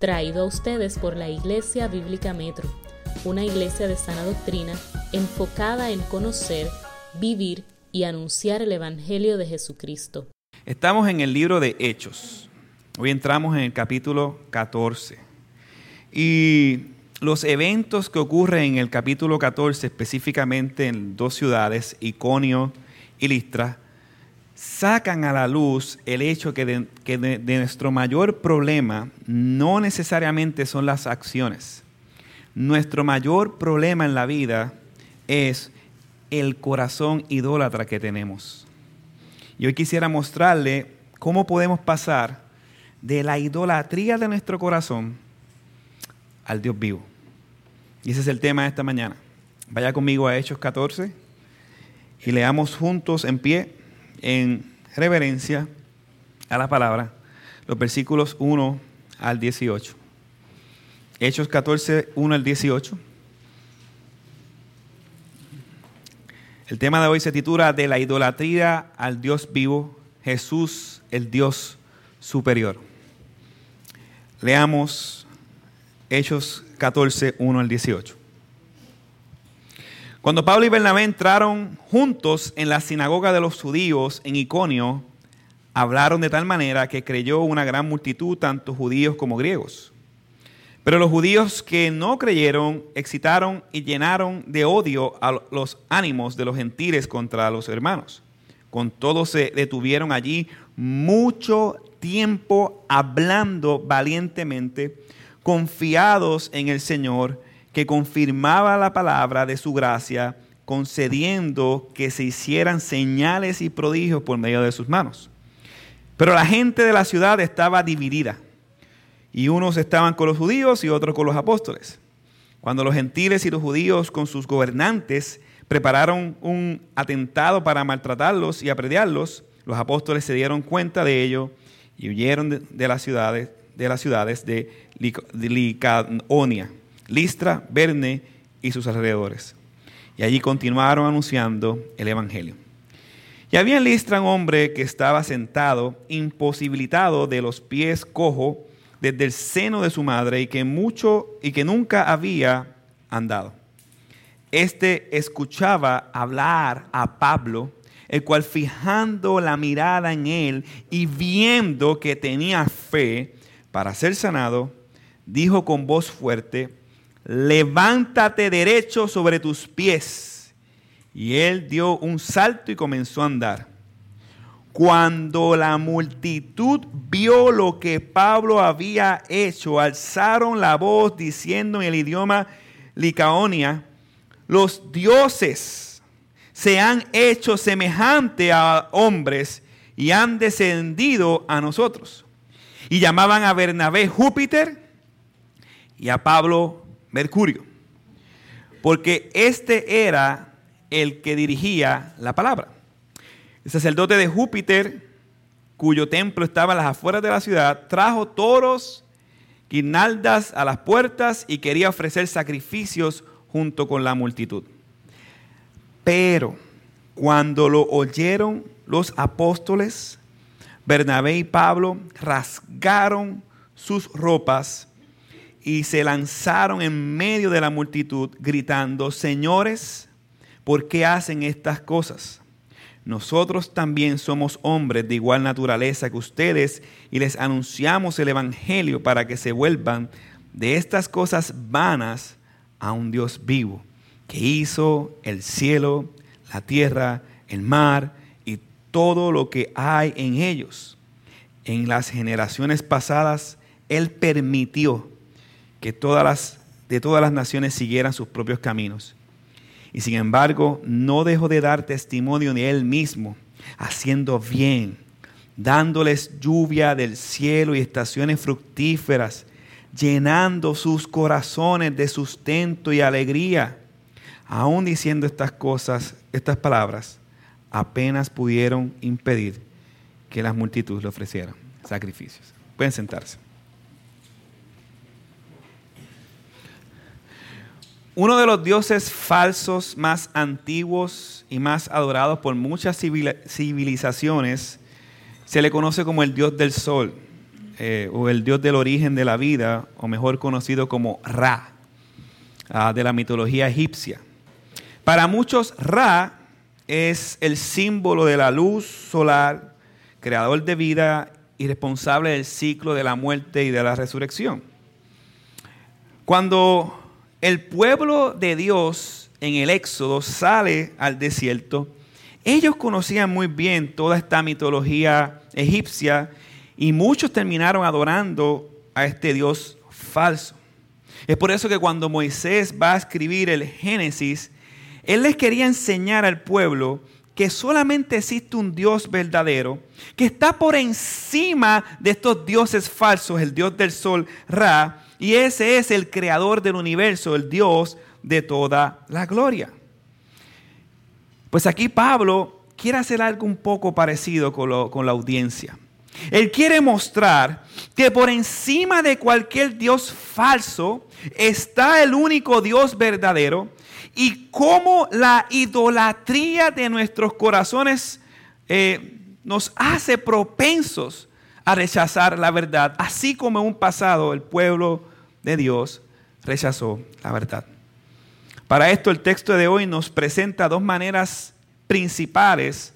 traído a ustedes por la Iglesia Bíblica Metro, una iglesia de sana doctrina enfocada en conocer, vivir y anunciar el Evangelio de Jesucristo. Estamos en el libro de Hechos. Hoy entramos en el capítulo 14. Y los eventos que ocurren en el capítulo 14, específicamente en dos ciudades, Iconio y Listra, sacan a la luz el hecho que, de, nuestro mayor problema no necesariamente son las acciones. Nuestro mayor problema en la vida es el corazón idólatra que tenemos. Y hoy quisiera mostrarle cómo podemos pasar de la idolatría de nuestro corazón al Dios vivo. Y ese es el tema de esta mañana. Vaya conmigo a Hechos 14 y leamos juntos en pie en reverencia a la palabra los versículos 1 al 18. Hechos 14, 1 al 18. El tema de hoy se titula De la idolatría al Dios vivo, Jesús el Dios superior. Leamos Hechos 14, 1 al 18. Cuando Pablo y Bernabé entraron juntos en la sinagoga de los judíos en Iconio, hablaron de tal manera que creyó una gran multitud, tanto judíos como griegos. Pero los judíos que no creyeron excitaron y llenaron de odio a los ánimos de los gentiles contra los hermanos. Con todo se detuvieron allí mucho tiempo hablando valientemente, confiados en el Señor que confirmaba la palabra de su gracia, concediendo que se hicieran señales y prodigios por medio de sus manos. Pero la gente de la ciudad estaba dividida, y unos estaban con los judíos y otros con los apóstoles. Cuando los gentiles y los judíos con sus gobernantes prepararon un atentado para maltratarlos y aprediarlos, los apóstoles se dieron cuenta de ello y huyeron de, las ciudades de las ciudades de Licaonia Listra, Verne y sus alrededores. Y allí continuaron anunciando el Evangelio. Y había en Listra un hombre que estaba sentado, imposibilitado de los pies cojo, desde el seno de su madre, y que mucho y que nunca había andado. Este escuchaba hablar a Pablo, el cual fijando la mirada en él y viendo que tenía fe para ser sanado, dijo con voz fuerte, levántate derecho sobre tus pies. Y él dio un salto y comenzó a andar. Cuando la multitud vio lo que Pablo había hecho, alzaron la voz diciendo en el idioma licaonia, los dioses se han hecho semejante a hombres y han descendido a nosotros. Y llamaban a Bernabé Júpiter y a Pablo Mercurio, porque este era el que dirigía la palabra. El sacerdote de Júpiter, cuyo templo estaba a las afueras de la ciudad, trajo toros, guirnaldas a las puertas y quería ofrecer sacrificios junto con la multitud. Pero cuando lo oyeron los apóstoles, Bernabé y Pablo rasgaron sus ropas y se lanzaron en medio de la multitud gritando, señores, ¿por qué hacen estas cosas? Nosotros también somos hombres de igual naturaleza que ustedes y les anunciamos el Evangelio para que se vuelvan de estas cosas vanas a un Dios vivo, que hizo el cielo, la tierra, el mar y todo lo que hay en ellos. En las generaciones pasadas, Él permitió que todas las, de todas las naciones siguieran sus propios caminos. Y sin embargo, no dejó de dar testimonio de él mismo, haciendo bien, dándoles lluvia del cielo y estaciones fructíferas, llenando sus corazones de sustento y alegría. Aún diciendo estas cosas, estas palabras, apenas pudieron impedir que las multitudes le ofrecieran sacrificios. Pueden sentarse. Uno de los dioses falsos más antiguos y más adorados por muchas civilizaciones se le conoce como el dios del sol, eh, o el dios del origen de la vida, o mejor conocido como Ra, ah, de la mitología egipcia. Para muchos, Ra es el símbolo de la luz solar, creador de vida y responsable del ciclo de la muerte y de la resurrección. Cuando el pueblo de Dios en el Éxodo sale al desierto, ellos conocían muy bien toda esta mitología egipcia y muchos terminaron adorando a este Dios falso. Es por eso que cuando Moisés va a escribir el Génesis, él les quería enseñar al pueblo que solamente existe un Dios verdadero, que está por encima de estos dioses falsos, el Dios del sol, Ra, y ese es el creador del universo, el Dios de toda la gloria. Pues aquí Pablo quiere hacer algo un poco parecido con, la audiencia. Él quiere mostrar que por encima de cualquier Dios falso está el único Dios verdadero y cómo la idolatría de nuestros corazones eh, nos hace propensos a rechazar la verdad, así como en un pasado el pueblo de Dios rechazó la verdad. Para esto el texto de hoy nos presenta dos maneras principales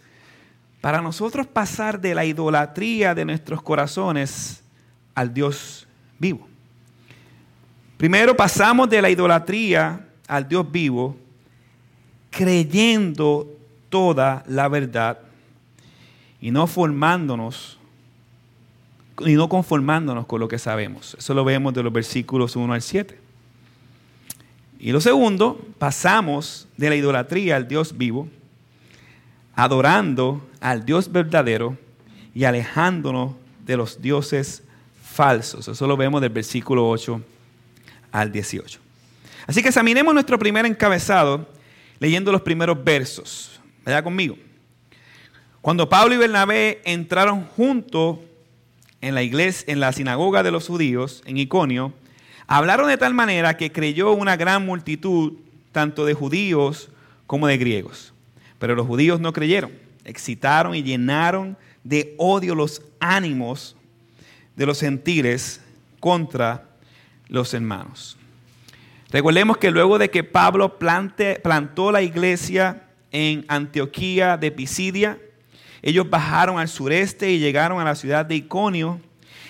para nosotros pasar de la idolatría de nuestros corazones al Dios vivo. Primero pasamos de la idolatría al Dios vivo creyendo toda la verdad y no formándonos y no conformándonos con lo que sabemos. Eso lo vemos de los versículos 1 al 7. Y lo segundo, pasamos de la idolatría al Dios vivo, adorando al Dios verdadero y alejándonos de los dioses falsos. Eso lo vemos del versículo 8 al 18. Así que examinemos nuestro primer encabezado leyendo los primeros versos. Vaya conmigo. Cuando Pablo y Bernabé entraron juntos en la iglesia, en la sinagoga de los judíos, en Iconio, hablaron de tal manera que creyó una gran multitud, tanto de judíos como de griegos. Pero los judíos no creyeron, excitaron y llenaron de odio los ánimos de los gentiles contra los hermanos. Recordemos que luego de que Pablo plantó la iglesia en Antioquía de Pisidia, ellos bajaron al sureste y llegaron a la ciudad de Iconio.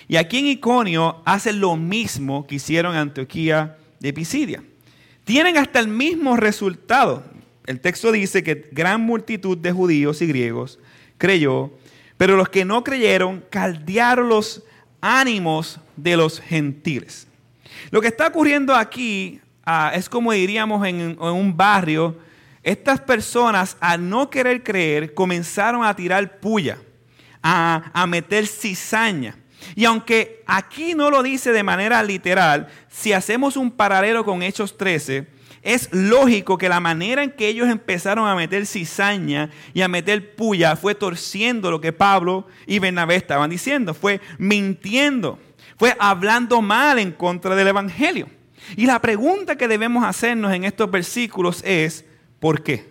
Y aquí en Iconio hacen lo mismo que hicieron en Antioquía de Pisidia. Tienen hasta el mismo resultado. El texto dice que gran multitud de judíos y griegos creyó, pero los que no creyeron caldearon los ánimos de los gentiles. Lo que está ocurriendo aquí ah, es como diríamos en, en un barrio estas personas, al no querer creer, comenzaron a tirar puya, a, meter cizaña. Y aunque aquí no lo dice de manera literal, si hacemos un paralelo con Hechos 13, es lógico que la manera en que ellos empezaron a meter cizaña y a meter puya fue torciendo lo que Pablo y Bernabé estaban diciendo, fue mintiendo, fue hablando mal en contra del Evangelio. Y la pregunta que debemos hacernos en estos versículos es, ¿Por qué?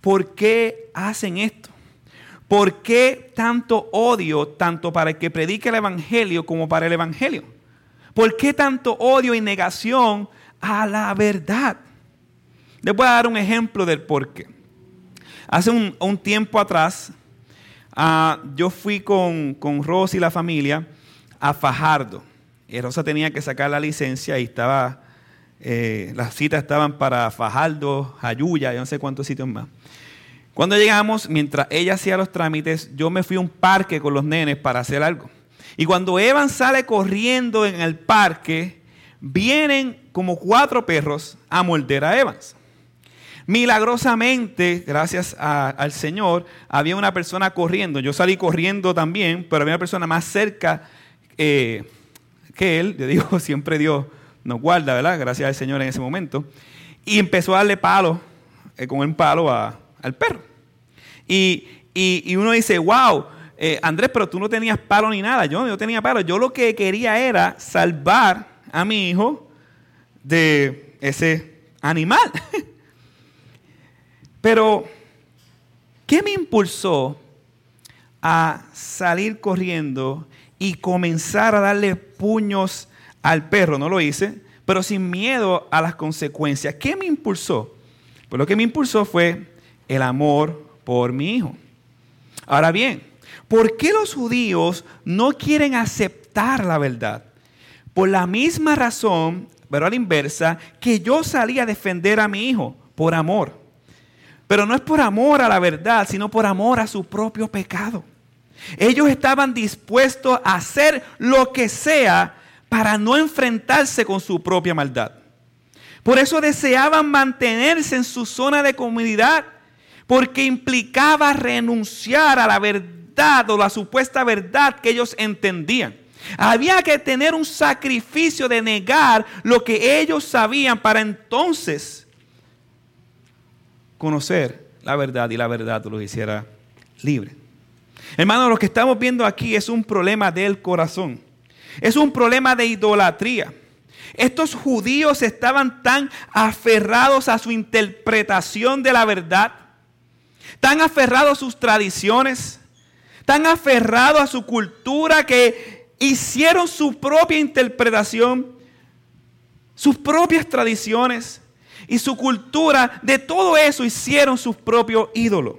¿Por qué hacen esto? ¿Por qué tanto odio tanto para el que predica el Evangelio como para el Evangelio? ¿Por qué tanto odio y negación a la verdad? Les voy a dar un ejemplo del por qué. Hace un, tiempo atrás, ah, yo fui con, con Rosa y la familia a Fajardo. Y Rosa tenía que sacar la licencia y estaba eh, las citas estaban para Fajardo, Jayuya, yo no sé cuántos sitios más. Cuando llegamos, mientras ella hacía los trámites, yo me fui a un parque con los nenes para hacer algo. Y cuando Evan sale corriendo en el parque, vienen como cuatro perros a morder a Evans. Milagrosamente, gracias al Señor, había una persona corriendo. Yo salí corriendo también, pero había una persona más cerca eh, que él. Yo digo, siempre Dios nos guarda, ¿verdad? Gracias al Señor en ese momento. Y empezó a darle palo, eh, con un palo al perro. Y, uno dice, wow, eh, Andrés, pero tú no tenías palo ni nada. Yo no tenía palo. Yo lo que quería era salvar a mi hijo de ese animal. pero, ¿qué me impulsó a salir corriendo y comenzar a darle puños al perro. No lo hice, pero sin miedo a las consecuencias. ¿Qué me impulsó? Pues lo que me impulsó fue el amor por mi hijo. Ahora bien, ¿por qué los judíos no quieren aceptar la verdad? Por la misma razón, pero a la inversa, que yo salí a defender a mi hijo, por amor. Pero no es por amor a la verdad, sino por amor a su propio pecado. Ellos estaban dispuestos a hacer lo que sea para no enfrentarse con su propia maldad. Por eso deseaban mantenerse en su zona de comunidad, porque implicaba renunciar a la verdad o la supuesta verdad que ellos entendían. Había que tener un sacrificio de negar lo que ellos sabían para entonces conocer la verdad y la verdad los hiciera libre. Hermano, lo que estamos viendo aquí es un problema del corazón. Es un problema de idolatría. Estos judíos estaban tan aferrados a su interpretación de la verdad, tan aferrados a sus tradiciones, tan aferrados a su cultura que hicieron su propia interpretación, sus propias tradiciones y su cultura. De todo eso hicieron sus propios ídolos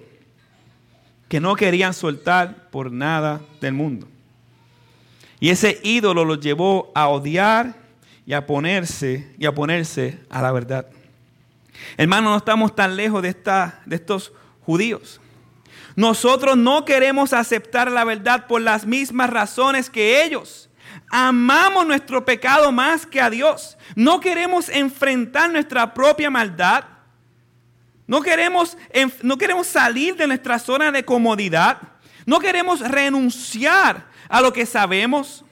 que no querían soltar por nada del mundo. Y ese ídolo los llevó a odiar y a ponerse y a ponerse a la verdad. Hermanos, no estamos tan lejos de, esta, de estos judíos. Nosotros no queremos aceptar la verdad por las mismas razones que ellos. Amamos nuestro pecado más que a Dios. No queremos enfrentar nuestra propia maldad no queremos, no queremos salir de nuestra zona de comodidad. No queremos renunciar a lo que sabemos.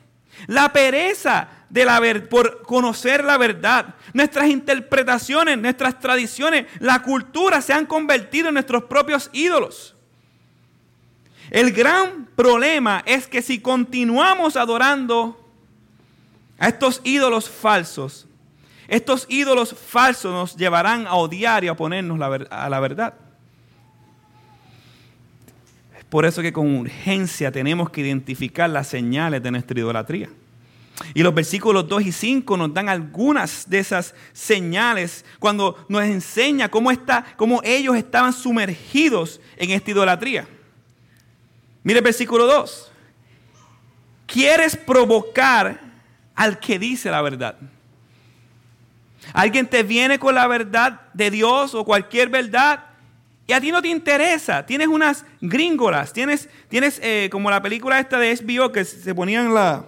La pereza de la por conocer la verdad. Nuestras interpretaciones, nuestras tradiciones, la cultura se han convertido en nuestros propios ídolos. El gran problema es que si continuamos adorando a estos ídolos falsos, estos ídolos falsos nos llevarán a odiar y a ponernos a la verdad. Por eso que con urgencia tenemos que identificar las señales de nuestra idolatría. Y los versículos 2 y 5 nos dan algunas de esas señales cuando nos enseña cómo, está, cómo ellos estaban sumergidos en esta idolatría. Mire el versículo 2. Quieres provocar al que dice la verdad. Alguien te viene con la verdad de Dios o cualquier verdad y a ti no te interesa. Tienes unas gringolas, tienes, tienes eh, como la película esta de SBO que se ponían la,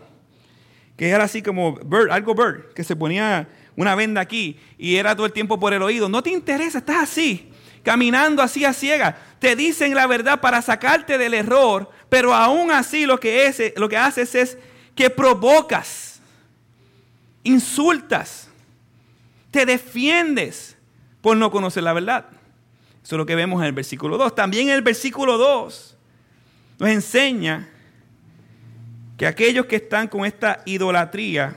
que era así como Bird, algo Bird, que se ponía una venda aquí y era todo el tiempo por el oído. No te interesa, estás así, caminando así a ciega. Te dicen la verdad para sacarte del error, pero aún así lo que, es, lo que haces es que provocas, insultas, te defiendes por no conocer la verdad. Eso es lo que vemos en el versículo 2. También en el versículo 2 nos enseña que aquellos que están con esta idolatría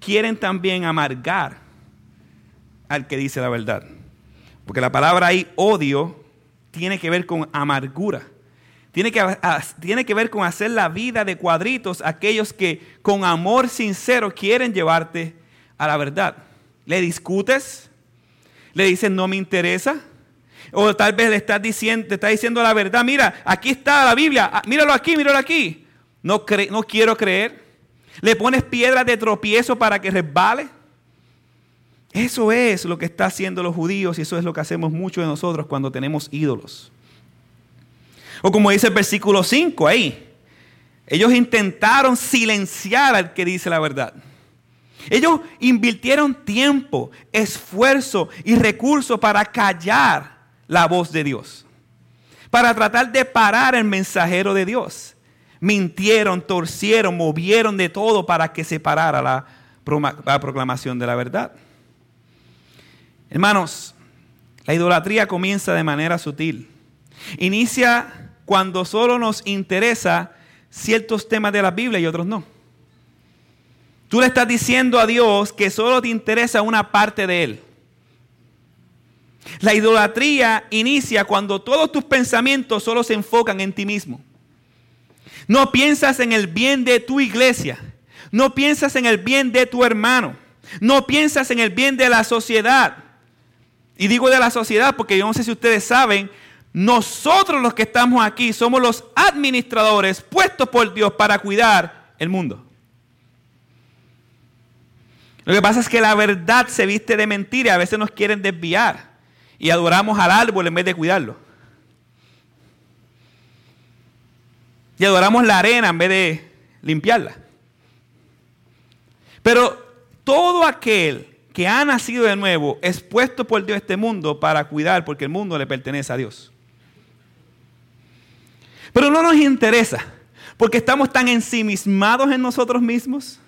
quieren también amargar al que dice la verdad. Porque la palabra ahí, odio, tiene que ver con amargura. Tiene que, tiene que ver con hacer la vida de cuadritos aquellos que con amor sincero quieren llevarte a la verdad. ¿Le discutes? ¿Le dices no me interesa? O tal vez le estás diciendo, te está diciendo la verdad. Mira, aquí está la Biblia. Ah, míralo aquí, míralo aquí. No, no quiero creer. Le pones piedras de tropiezo para que resbale. Eso es lo que están haciendo los judíos y eso es lo que hacemos muchos de nosotros cuando tenemos ídolos. O como dice el versículo 5 ahí, ellos intentaron silenciar al que dice la verdad. Ellos invirtieron tiempo, esfuerzo y recursos para callar la voz de Dios, para tratar de parar el mensajero de Dios. Mintieron, torcieron, movieron de todo para que se parara la, proclamación de la verdad. Hermanos, la idolatría comienza de manera sutil. Inicia cuando solo nos interesa ciertos temas de la Biblia y otros no. Tú le estás diciendo a Dios que solo te interesa una parte de Él. La idolatría inicia cuando todos tus pensamientos solo se enfocan en ti mismo. No piensas en el bien de tu iglesia. No piensas en el bien de tu hermano. No piensas en el bien de la sociedad. Y digo de la sociedad porque yo no sé si ustedes saben, nosotros los que estamos aquí somos los administradores puestos por Dios para cuidar el mundo. Lo que pasa es que la verdad se viste de mentira y a veces nos quieren desviar y adoramos al árbol en vez de cuidarlo. Y adoramos la arena en vez de limpiarla. Pero todo aquel que ha nacido de nuevo es puesto por Dios este mundo para cuidar, porque el mundo le pertenece a Dios. Pero no nos interesa, porque estamos tan ensimismados en nosotros mismos,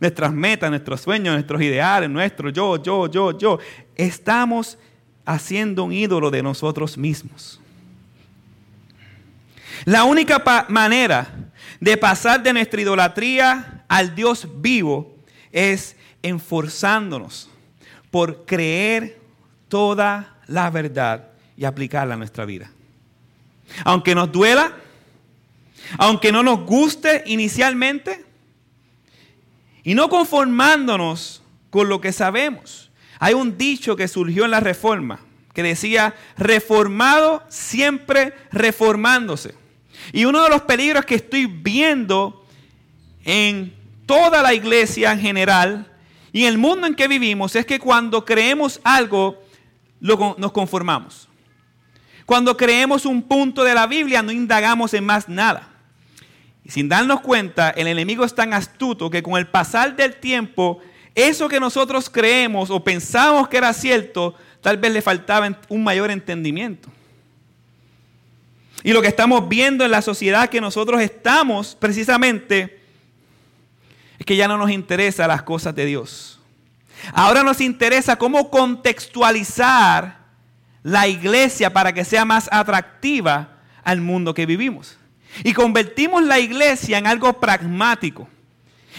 nuestras metas, nuestros sueños, nuestros ideales, nuestro yo, yo, yo, yo. Estamos haciendo un ídolo de nosotros mismos. La única manera de pasar de nuestra idolatría al Dios vivo es enforzándonos por creer toda la verdad y aplicarla a nuestra vida. Aunque nos duela, aunque no nos guste inicialmente, y no conformándonos con lo que sabemos. Hay un dicho que surgió en la reforma que decía, reformado siempre reformándose. Y uno de los peligros que estoy viendo en toda la iglesia en general y en el mundo en que vivimos es que cuando creemos algo, nos conformamos. Cuando creemos un punto de la Biblia, no indagamos en más nada. Sin darnos cuenta, el enemigo es tan astuto que con el pasar del tiempo, eso que nosotros creemos o pensamos que era cierto, tal vez le faltaba un mayor entendimiento. Y lo que estamos viendo en la sociedad que nosotros estamos precisamente es que ya no nos interesa las cosas de Dios. Ahora nos interesa cómo contextualizar la iglesia para que sea más atractiva al mundo que vivimos. Y convertimos la iglesia en algo pragmático.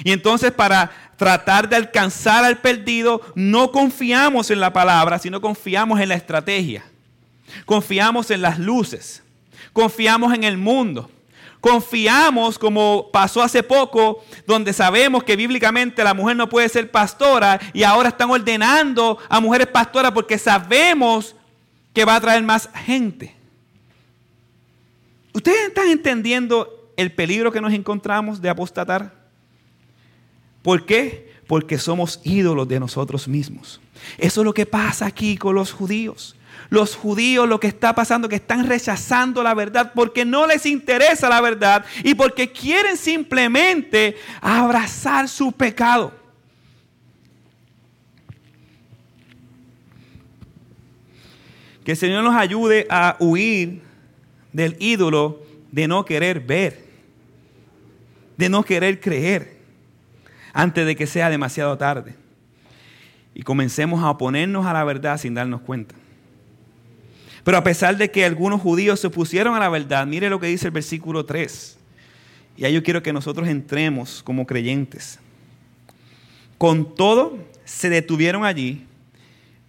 Y entonces para tratar de alcanzar al perdido, no confiamos en la palabra, sino confiamos en la estrategia. Confiamos en las luces. Confiamos en el mundo. Confiamos, como pasó hace poco, donde sabemos que bíblicamente la mujer no puede ser pastora y ahora están ordenando a mujeres pastoras porque sabemos que va a traer más gente. ¿Ustedes están entendiendo el peligro que nos encontramos de apostatar? ¿Por qué? Porque somos ídolos de nosotros mismos. Eso es lo que pasa aquí con los judíos. Los judíos lo que está pasando que están rechazando la verdad porque no les interesa la verdad y porque quieren simplemente abrazar su pecado. Que el Señor nos ayude a huir del ídolo de no querer ver, de no querer creer, antes de que sea demasiado tarde. Y comencemos a oponernos a la verdad sin darnos cuenta. Pero a pesar de que algunos judíos se opusieron a la verdad, mire lo que dice el versículo 3. Y ahí yo quiero que nosotros entremos como creyentes. Con todo, se detuvieron allí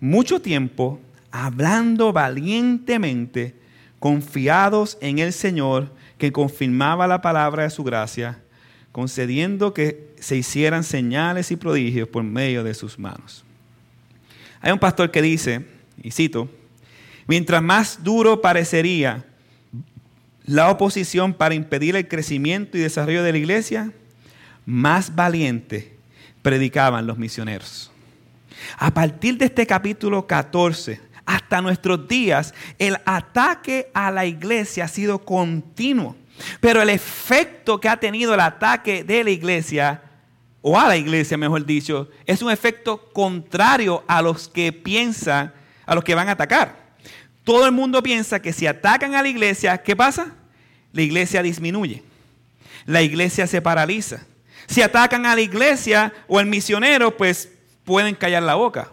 mucho tiempo hablando valientemente confiados en el Señor que confirmaba la palabra de su gracia, concediendo que se hicieran señales y prodigios por medio de sus manos. Hay un pastor que dice, y cito, mientras más duro parecería la oposición para impedir el crecimiento y desarrollo de la iglesia, más valiente predicaban los misioneros. A partir de este capítulo 14, hasta nuestros días, el ataque a la iglesia ha sido continuo. Pero el efecto que ha tenido el ataque de la iglesia, o a la iglesia mejor dicho, es un efecto contrario a los que piensan, a los que van a atacar. Todo el mundo piensa que si atacan a la iglesia, ¿qué pasa? La iglesia disminuye. La iglesia se paraliza. Si atacan a la iglesia o al misionero, pues pueden callar la boca.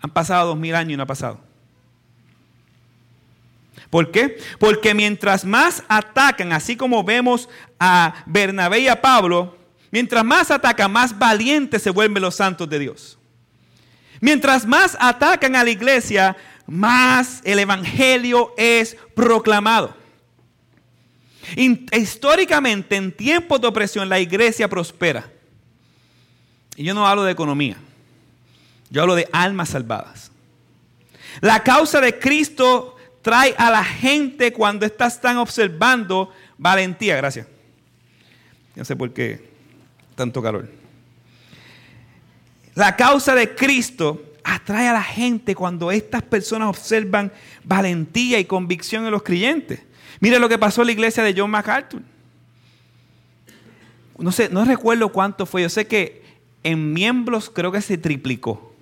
Han pasado dos mil años y no ha pasado. ¿Por qué? Porque mientras más atacan, así como vemos a Bernabé y a Pablo, mientras más atacan, más valientes se vuelven los santos de Dios. Mientras más atacan a la iglesia, más el Evangelio es proclamado. históricamente, en tiempos de opresión, la iglesia prospera. Y yo no hablo de economía, yo hablo de almas salvadas. La causa de Cristo trae a la gente cuando están observando valentía. Gracias. No sé por qué tanto calor. La causa de Cristo atrae a la gente cuando estas personas observan valentía y convicción en los creyentes. Mire lo que pasó en la iglesia de John MacArthur. No sé, no recuerdo cuánto fue. Yo sé que en miembros creo que se triplicó.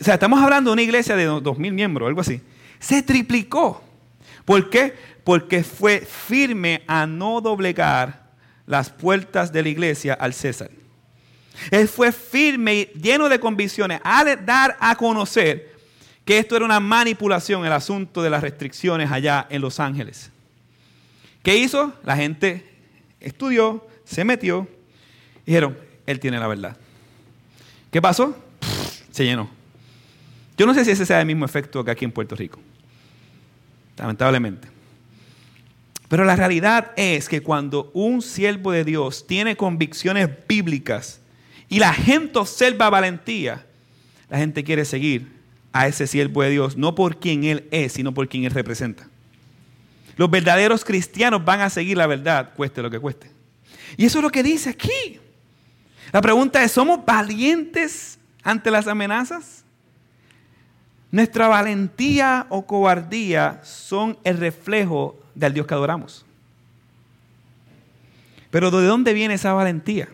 O sea, estamos hablando de una iglesia de dos mil miembros, algo así. Se triplicó. ¿Por qué? Porque fue firme a no doblegar las puertas de la iglesia al César. Él fue firme y lleno de convicciones a dar a conocer que esto era una manipulación, el asunto de las restricciones allá en Los Ángeles. ¿Qué hizo? La gente estudió, se metió, y dijeron, él tiene la verdad. ¿Qué pasó? se llenó. Yo no sé si ese sea el mismo efecto que aquí en Puerto Rico. Lamentablemente. Pero la realidad es que cuando un siervo de Dios tiene convicciones bíblicas y la gente observa valentía, la gente quiere seguir a ese siervo de Dios, no por quien Él es, sino por quien Él representa. Los verdaderos cristianos van a seguir la verdad, cueste lo que cueste. Y eso es lo que dice aquí. La pregunta es, ¿somos valientes ante las amenazas? Nuestra valentía o cobardía son el reflejo del Dios que adoramos. Pero ¿de dónde viene esa valentía?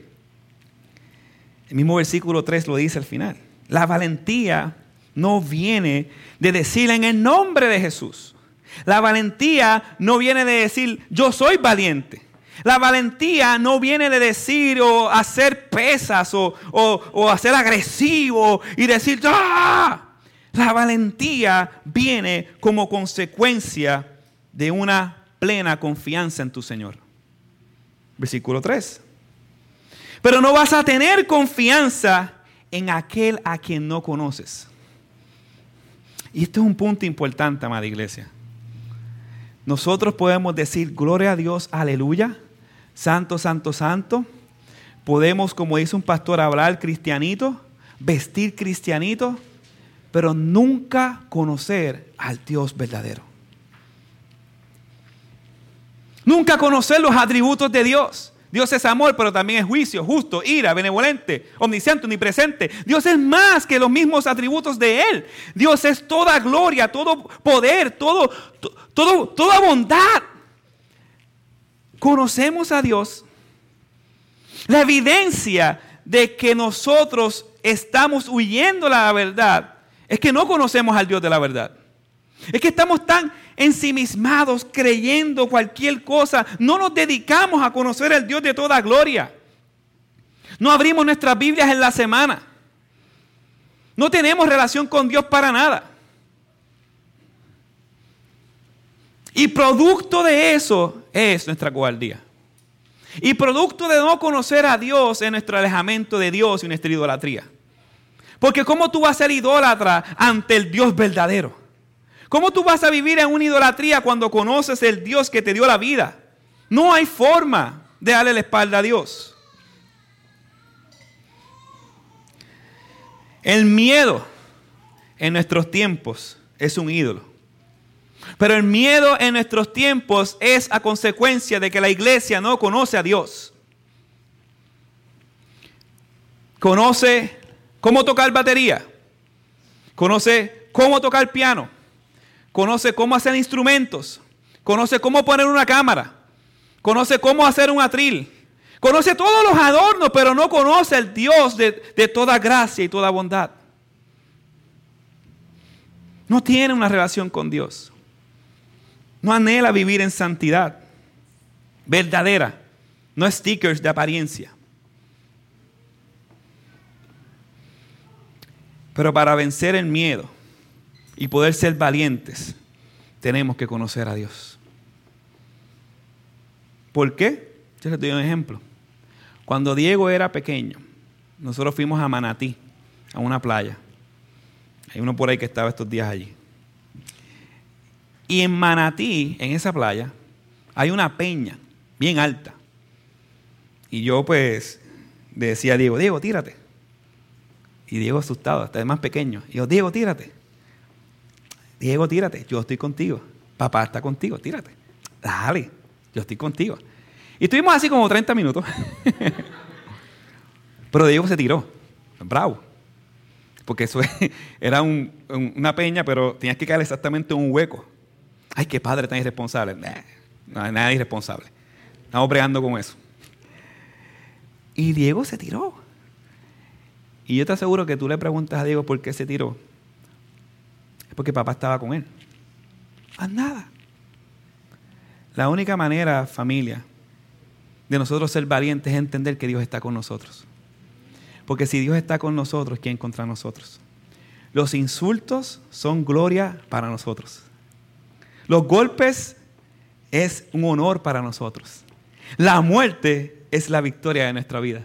El mismo versículo 3 lo dice al final. La valentía no viene de decir en el nombre de Jesús. La valentía no viene de decir yo soy valiente. La valentía no viene de decir o hacer pesas o, o, hacer agresivo y decir ¡Ah! La valentía viene como consecuencia de una plena confianza en tu Señor. Versículo 3. Pero no vas a tener confianza en aquel a quien no conoces. Y esto es un punto importante, amada iglesia. Nosotros podemos decir, gloria a Dios, aleluya, santo, santo, santo. Podemos, como dice un pastor, hablar cristianito, vestir cristianito, pero nunca conocer al Dios verdadero. Nunca conocer los atributos de Dios. Dios es amor, pero también es juicio, justo, ira, benevolente, omnisciente, omnipresente. Dios es más que los mismos atributos de Él. Dios es toda gloria, todo poder, todo, todo, toda bondad. Conocemos a Dios. La evidencia de que nosotros estamos huyendo la verdad es que no conocemos al Dios de la verdad. Es que estamos tan ensimismados creyendo cualquier cosa. No nos dedicamos a conocer al Dios de toda gloria. No abrimos nuestras Biblias en la semana. No tenemos relación con Dios para nada. Y producto de eso es nuestra cobardía. Y producto de no conocer a Dios es nuestro alejamiento de Dios y nuestra idolatría. Porque ¿cómo tú vas a ser idólatra ante el Dios verdadero? ¿Cómo tú vas a vivir en una idolatría cuando conoces el Dios que te dio la vida? No hay forma de darle la espalda a Dios. El miedo en nuestros tiempos es un ídolo. Pero el miedo en nuestros tiempos es a consecuencia de que la iglesia no conoce a Dios. Conoce cómo tocar batería. Conoce cómo tocar piano conoce cómo hacer instrumentos, conoce cómo poner una cámara, conoce cómo hacer un atril, conoce todos los adornos, pero no conoce el Dios de, de toda gracia y toda bondad. No tiene una relación con Dios. No anhela vivir en santidad verdadera, no stickers de apariencia. Pero para vencer el miedo, y poder ser valientes, tenemos que conocer a Dios. ¿Por qué? Yo les doy un ejemplo. Cuando Diego era pequeño, nosotros fuimos a Manatí, a una playa. Hay uno por ahí que estaba estos días allí. Y en Manatí, en esa playa, hay una peña bien alta. Y yo pues decía a Diego, Diego, tírate. Y Diego asustado, hasta es más pequeño. Y yo, Diego, tírate. Diego, tírate, yo estoy contigo. Papá está contigo, tírate. Dale, yo estoy contigo. Y estuvimos así como 30 minutos. Pero Diego se tiró. Bravo. Porque eso era una peña, pero tenías que caer exactamente en un hueco. Ay, qué padre tan irresponsable. no, nada irresponsable. Estamos bregando con eso. Y Diego se tiró. Y yo te aseguro que tú le preguntas a Diego por qué se tiró. Es porque papá estaba con él. Más nada. La única manera, familia, de nosotros ser valientes es entender que Dios está con nosotros. Porque si Dios está con nosotros, ¿quién contra nosotros? Los insultos son gloria para nosotros. Los golpes es un honor para nosotros. La muerte es la victoria de nuestra vida.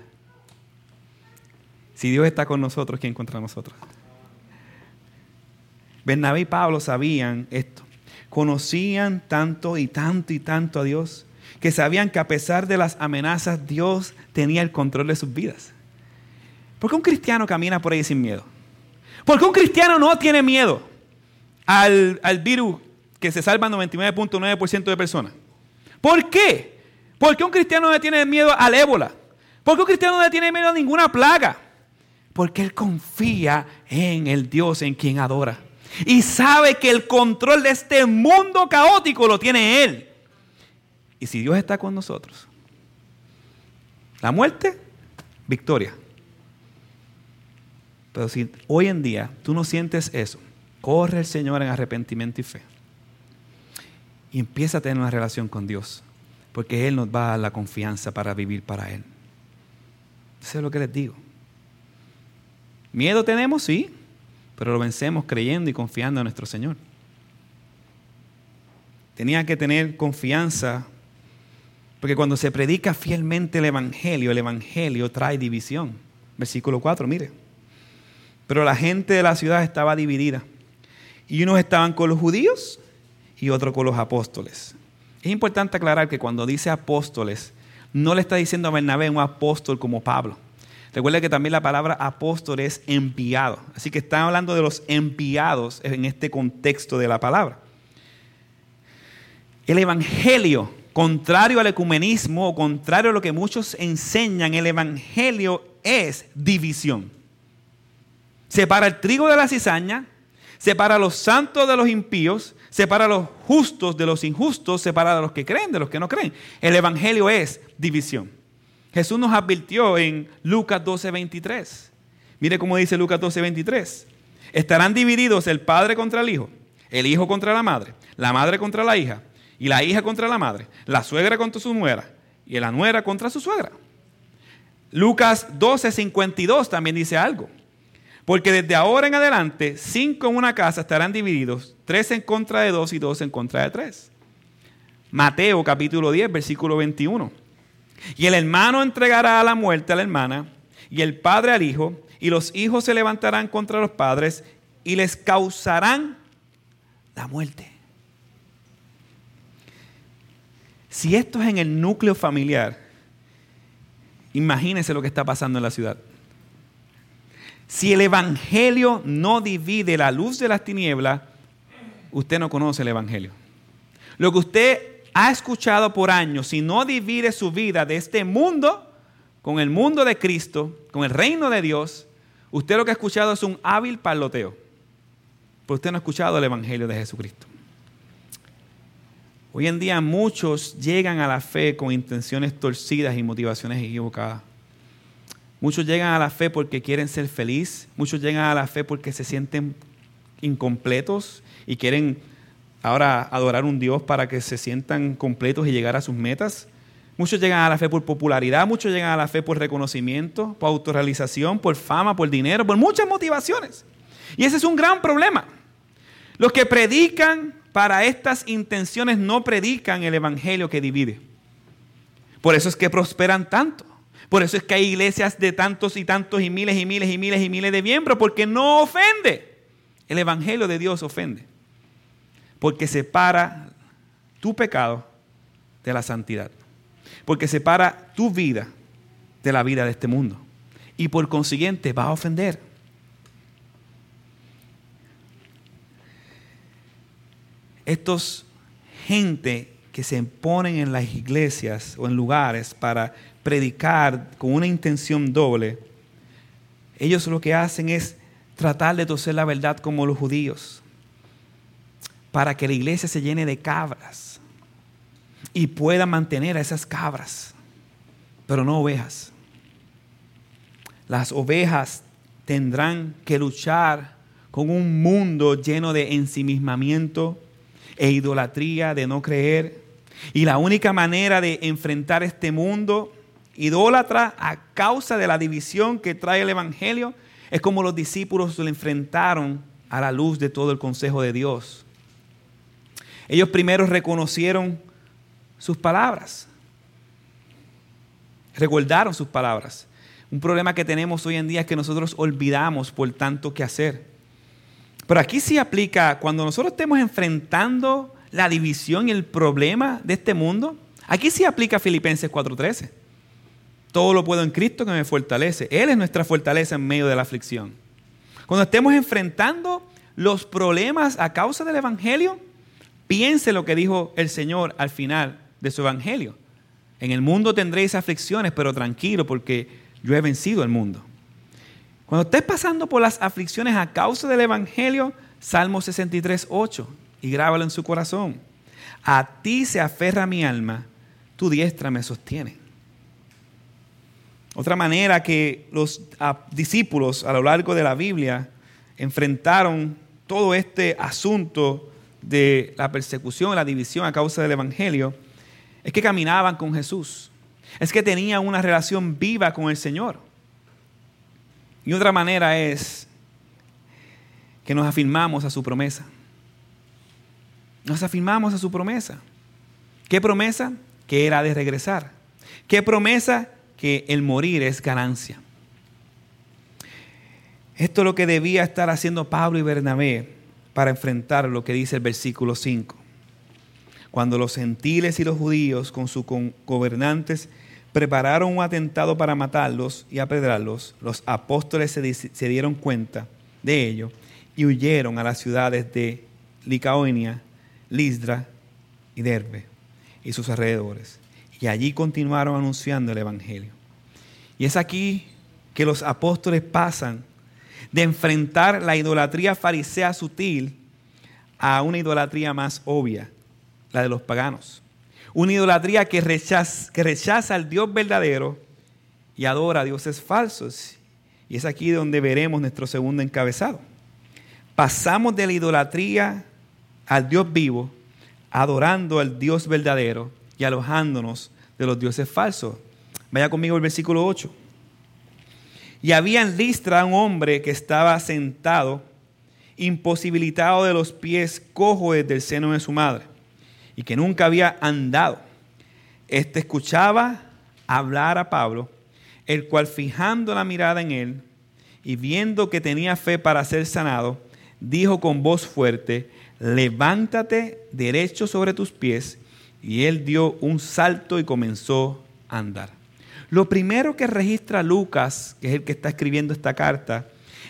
Si Dios está con nosotros, ¿quién contra nosotros? Bernabé y Pablo sabían esto. Conocían tanto y tanto y tanto a Dios que sabían que a pesar de las amenazas, Dios tenía el control de sus vidas. ¿Por qué un cristiano camina por ahí sin miedo? ¿Por qué un cristiano no tiene miedo al, virus que se salva 99.9% de personas? ¿Por qué? ¿Por qué un cristiano no tiene miedo al ébola? ¿Por qué un cristiano no tiene miedo a ninguna plaga? Porque él confía en el Dios en quien adora. Y sabe que el control de este mundo caótico lo tiene él. Y si Dios está con nosotros, la muerte, victoria. Pero si hoy en día tú no sientes eso, corre el Señor en arrepentimiento y fe. Y empieza a tener una relación con Dios, porque Él nos va a dar la confianza para vivir para Él. Eso es lo que les digo. Miedo tenemos, sí, pero lo vencemos creyendo y confiando en nuestro Señor. Tenía que tener confianza porque cuando se predica fielmente el Evangelio, el Evangelio trae división. Versículo 4, mire. Pero la gente de la ciudad estaba dividida. Y unos estaban con los judíos y otros con los apóstoles. Es importante aclarar que cuando dice apóstoles, no le está diciendo a Bernabé un apóstol como Pablo. Recuerda que también la palabra apóstol es enviado. Así que están hablando de los enviados en este contexto de la palabra. El Evangelio contrario al ecumenismo o contrario a lo que muchos enseñan, el Evangelio es división. Separa el trigo de la cizaña, separa a los santos de los impíos, separa a los justos de los injustos, separa a los que creen de los que no creen. El Evangelio es división. Jesús nos advirtió en Lucas 12:23. Mire cómo dice Lucas 12:23. Estarán divididos el padre contra el hijo, el hijo contra la madre, la madre contra la hija y la hija contra la madre, la suegra contra su nuera y la nuera contra su suegra. Lucas 12:52 también dice algo. Porque desde ahora en adelante, cinco en una casa estarán divididos, tres en contra de dos y dos en contra de tres. Mateo capítulo 10, versículo 21. Y el hermano entregará a la muerte a la hermana, y el padre al hijo, y los hijos se levantarán contra los padres y les causarán la muerte. Si esto es en el núcleo familiar, imagínese lo que está pasando en la ciudad. Si el Evangelio no divide la luz de las tinieblas, usted no conoce el Evangelio. Lo que usted ha escuchado por años, si no divide su vida de este mundo con el mundo de Cristo, con el reino de Dios, usted lo que ha escuchado es un hábil paloteo. Pero usted no ha escuchado el Evangelio de Jesucristo. Hoy en día muchos llegan a la fe con intenciones torcidas y motivaciones equivocadas. Muchos llegan a la fe porque quieren ser felices, muchos llegan a la fe porque se sienten incompletos y quieren ahora adorar un Dios para que se sientan completos y llegar a sus metas. Muchos llegan a la fe por popularidad, muchos llegan a la fe por reconocimiento, por autorrealización, por fama, por dinero, por muchas motivaciones. Y ese es un gran problema. Los que predican para estas intenciones no predican el Evangelio que divide. Por eso es que prosperan tanto. Por eso es que hay iglesias de tantos y tantos y miles y miles y miles y miles de miembros, porque no ofende. El Evangelio de Dios ofende. Porque separa tu pecado de la santidad. Porque separa tu vida de la vida de este mundo. Y por consiguiente va a ofender. Estos gente que se ponen en las iglesias o en lugares para predicar con una intención doble, ellos lo que hacen es tratar de toser la verdad como los judíos, para que la iglesia se llene de cabras y pueda mantener a esas cabras, pero no ovejas. Las ovejas tendrán que luchar con un mundo lleno de ensimismamiento e idolatría, de no creer. Y la única manera de enfrentar este mundo idólatra a causa de la división que trae el Evangelio es como los discípulos lo enfrentaron a la luz de todo el consejo de Dios. Ellos primero reconocieron sus palabras, recordaron sus palabras. Un problema que tenemos hoy en día es que nosotros olvidamos por tanto que hacer. Pero aquí sí aplica, cuando nosotros estemos enfrentando la división y el problema de este mundo, aquí sí aplica Filipenses 4:13. Todo lo puedo en Cristo que me fortalece. Él es nuestra fortaleza en medio de la aflicción. Cuando estemos enfrentando los problemas a causa del Evangelio, piense lo que dijo el Señor al final de su Evangelio. En el mundo tendréis aflicciones, pero tranquilo porque yo he vencido el mundo. Cuando estés pasando por las aflicciones a causa del Evangelio, Salmo 63, 8, y grábalo en su corazón. A ti se aferra mi alma, tu diestra me sostiene. Otra manera que los discípulos a lo largo de la Biblia enfrentaron todo este asunto de la persecución, la división a causa del Evangelio, es que caminaban con Jesús es que tenía una relación viva con el Señor. Y otra manera es que nos afirmamos a su promesa. Nos afirmamos a su promesa. ¿Qué promesa? Que era de regresar. ¿Qué promesa? Que el morir es ganancia. Esto es lo que debía estar haciendo Pablo y Bernabé para enfrentar lo que dice el versículo 5. Cuando los gentiles y los judíos con sus gobernantes prepararon un atentado para matarlos y apedrarlos, los apóstoles se, dieron cuenta de ello y huyeron a las ciudades de Licaonia, Lisdra y Derbe y sus alrededores. Y allí continuaron anunciando el Evangelio. Y es aquí que los apóstoles pasan de enfrentar la idolatría farisea sutil a una idolatría más obvia, la de los paganos. Una idolatría que rechaza, que rechaza al Dios verdadero y adora a dioses falsos. Y es aquí donde veremos nuestro segundo encabezado. Pasamos de la idolatría al Dios vivo, adorando al Dios verdadero y alojándonos de los dioses falsos. Vaya conmigo al versículo 8. Y había en Listra un hombre que estaba sentado, imposibilitado de los pies, cojo desde el seno de su madre y que nunca había andado. Este escuchaba hablar a Pablo, el cual fijando la mirada en él y viendo que tenía fe para ser sanado, dijo con voz fuerte, levántate derecho sobre tus pies. Y él dio un salto y comenzó a andar. Lo primero que registra Lucas, que es el que está escribiendo esta carta,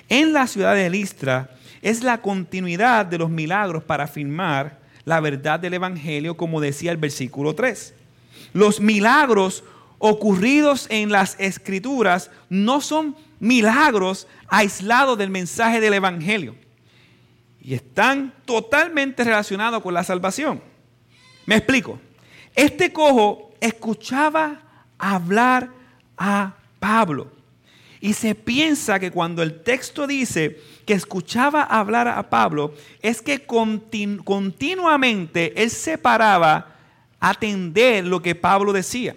en la ciudad de Listra, es la continuidad de los milagros para afirmar la verdad del Evangelio, como decía el versículo 3. Los milagros ocurridos en las escrituras no son milagros aislados del mensaje del Evangelio y están totalmente relacionados con la salvación. Me explico. Este cojo escuchaba hablar a Pablo y se piensa que cuando el texto dice que escuchaba hablar a Pablo, es que continuamente él se paraba a atender lo que Pablo decía.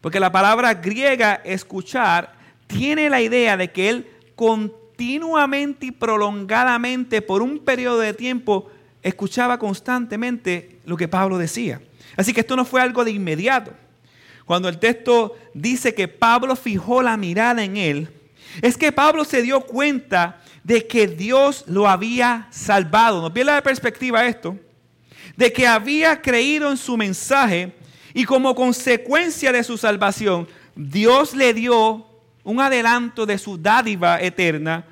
Porque la palabra griega escuchar tiene la idea de que él continuamente y prolongadamente por un periodo de tiempo escuchaba constantemente lo que Pablo decía. Así que esto no fue algo de inmediato. Cuando el texto dice que Pablo fijó la mirada en él, es que Pablo se dio cuenta de que Dios lo había salvado. No pierda de perspectiva esto. De que había creído en su mensaje Y como consecuencia de su salvación, Dios le dio un adelanto de su dádiva eterna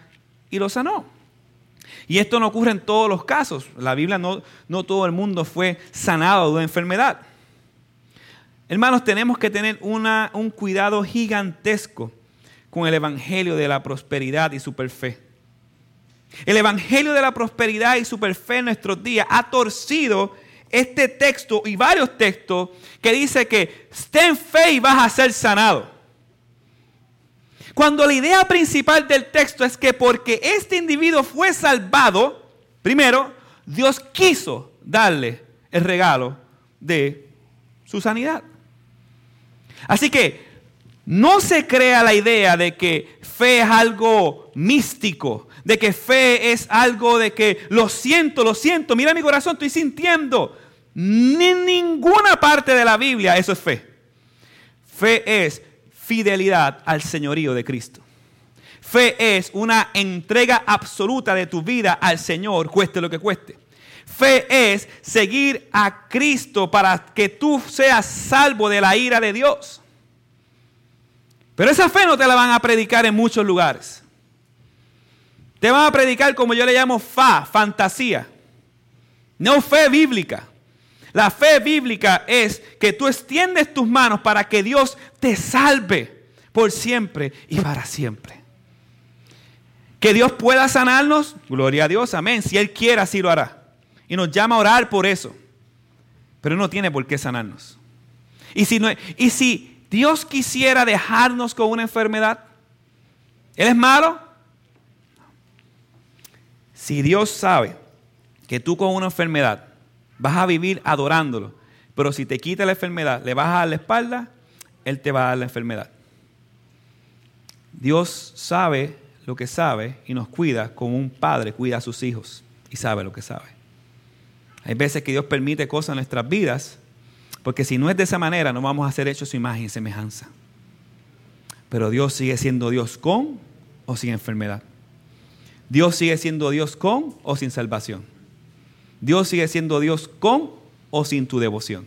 y lo sanó. Y esto no ocurre en todos los casos. La Biblia no, no todo el mundo fue sanado de una enfermedad. Hermanos, tenemos que tener un cuidado gigantesco con el Evangelio de la prosperidad y superfe. El Evangelio de la prosperidad y superfe en nuestros días ha torcido este texto y varios textos que dice que ten fe y vas a ser sanado. Cuando la idea principal del texto es que porque este individuo fue salvado, primero, Dios quiso darle el regalo de su sanidad. Así que no se crea la idea de que fe es algo místico, de que fe es algo de que lo siento, lo siento, mira mi corazón, estoy sintiendo. Ni ninguna parte de la Biblia eso es fe. Fe es fidelidad al señorío de Cristo. Fe es una entrega absoluta de tu vida al Señor, cueste lo que cueste. Fe es seguir a Cristo para que tú seas salvo de la ira de Dios. Pero esa fe no te la van a predicar en muchos lugares. Te van a predicar como yo le llamo fa, fantasía. No fe bíblica. La fe bíblica es que tú extiendes tus manos para que Dios te salve por siempre y para siempre. Que Dios pueda sanarnos, gloria a Dios, amén. Si Él quiere, así lo hará. Y nos llama a orar por eso. Pero no tiene por qué sanarnos. Y si, Dios quisiera dejarnos con una enfermedad, ¿Él es malo? Si Dios sabe que tú con una enfermedad vas a vivir adorándolo, pero si te quita la enfermedad, le vas a dar la espalda, Él te va a dar la enfermedad. Dios sabe lo que sabe y nos cuida como un padre cuida a sus hijos y sabe lo que sabe. Hay veces que Dios permite cosas en nuestras vidas porque si no es de esa manera no vamos a ser hechos su imagen y semejanza. Pero Dios sigue siendo Dios con o sin enfermedad. Dios sigue siendo Dios con o sin salvación. Dios sigue siendo Dios con o sin tu devoción.